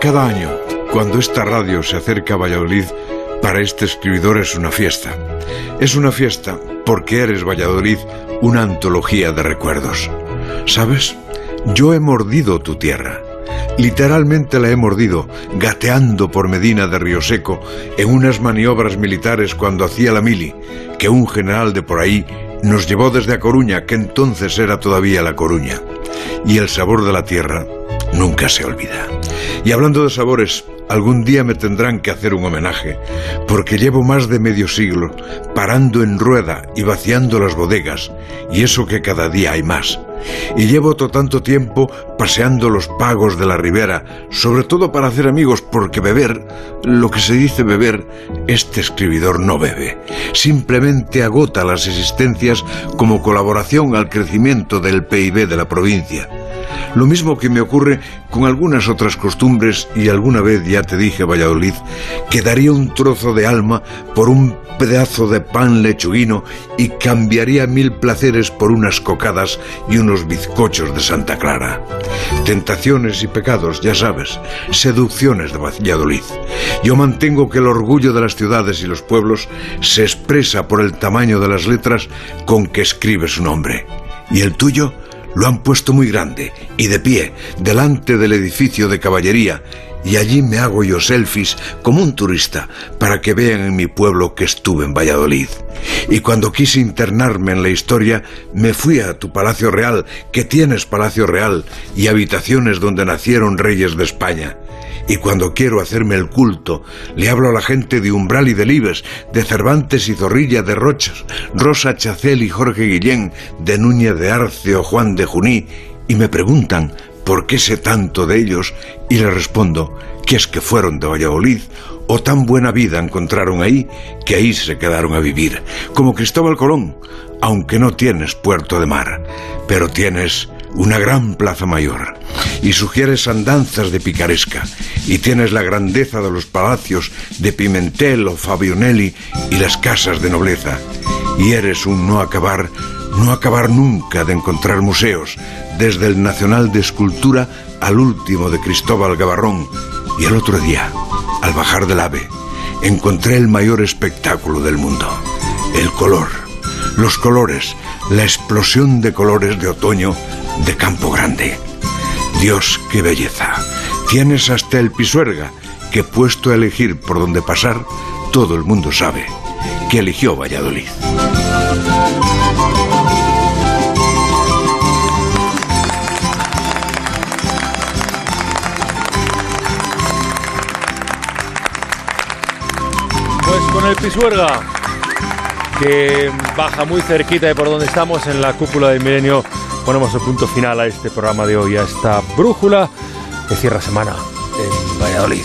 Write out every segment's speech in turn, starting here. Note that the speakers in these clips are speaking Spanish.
Cada año, cuando esta radio se acerca a Valladolid, para este escribidor es una fiesta. Es una fiesta porque eres Valladolid una antología de recuerdos. ¿Sabes? Yo he mordido tu tierra. Literalmente la he mordido, gateando por Medina de Río Seco en unas maniobras militares cuando hacía la mili, que un general de por ahí nos llevó desde A Coruña, que entonces era todavía La Coruña. Y el sabor de la tierra nunca se olvida. Y hablando de sabores, algún día me tendrán que hacer un homenaje, porque llevo más de medio siglo parando en rueda y vaciando las bodegas, y eso que cada día hay más. Y llevo todo tanto tiempo paseando los pagos de la ribera, sobre todo para hacer amigos, porque beber, lo que se dice beber, este escribidor no bebe. Simplemente agota las existencias como colaboración al crecimiento del PIB de la provincia. Lo mismo que me ocurre con algunas otras costumbres y alguna vez ya te dije, Valladolid, que daría un trozo de alma por un pedazo de pan lechuguino y cambiaría mil placeres por unas cocadas y unos bizcochos de Santa Clara. Tentaciones y pecados, ya sabes, seducciones de Valladolid. Yo mantengo que el orgullo de las ciudades y los pueblos se expresa por el tamaño de las letras con que escribe su nombre. ¿Y el tuyo? Lo han puesto muy grande y de pie, delante del edificio de caballería, y allí me hago yo selfies como un turista para que vean en mi pueblo que estuve en Valladolid. Y cuando quise internarme en la historia, me fui a tu Palacio Real, que tienes Palacio Real y habitaciones donde nacieron reyes de España. Y cuando quiero hacerme el culto, le hablo a la gente de Umbral y de Libes, de Cervantes y Zorrilla, de Rochas, Rosa Chacel y Jorge Guillén, de Núñez de Arce o Juan de Juní, y me preguntan por qué sé tanto de ellos, y les respondo que es que fueron de Valladolid o tan buena vida encontraron ahí que ahí se quedaron a vivir, como Cristóbal Colón, aunque no tienes puerto de mar, pero tienes una gran plaza mayor, y sugieres andanzas de picaresca, y tienes la grandeza de los palacios de Pimentel o Fabionelli y las casas de nobleza, y eres un no acabar, no acabar nunca de encontrar museos, desde el Nacional de Escultura al último de Cristóbal Gavarrón, y el otro día, al bajar del ave, encontré el mayor espectáculo del mundo, el color, los colores, la explosión de colores de otoño de Campo Grande. Dios, qué belleza. Tienes hasta el Pisuerga, que puesto a elegir por dónde pasar, todo el mundo sabe que eligió Valladolid. Con el Pisuerga, que baja muy cerquita de por donde estamos en la cúpula del milenio, ponemos el punto final a este programa de hoy, a esta brújula de cierra semana en Valladolid.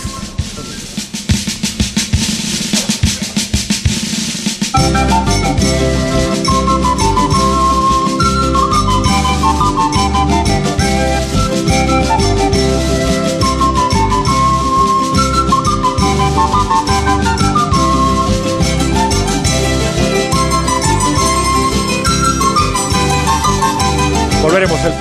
Volveremos el próximo.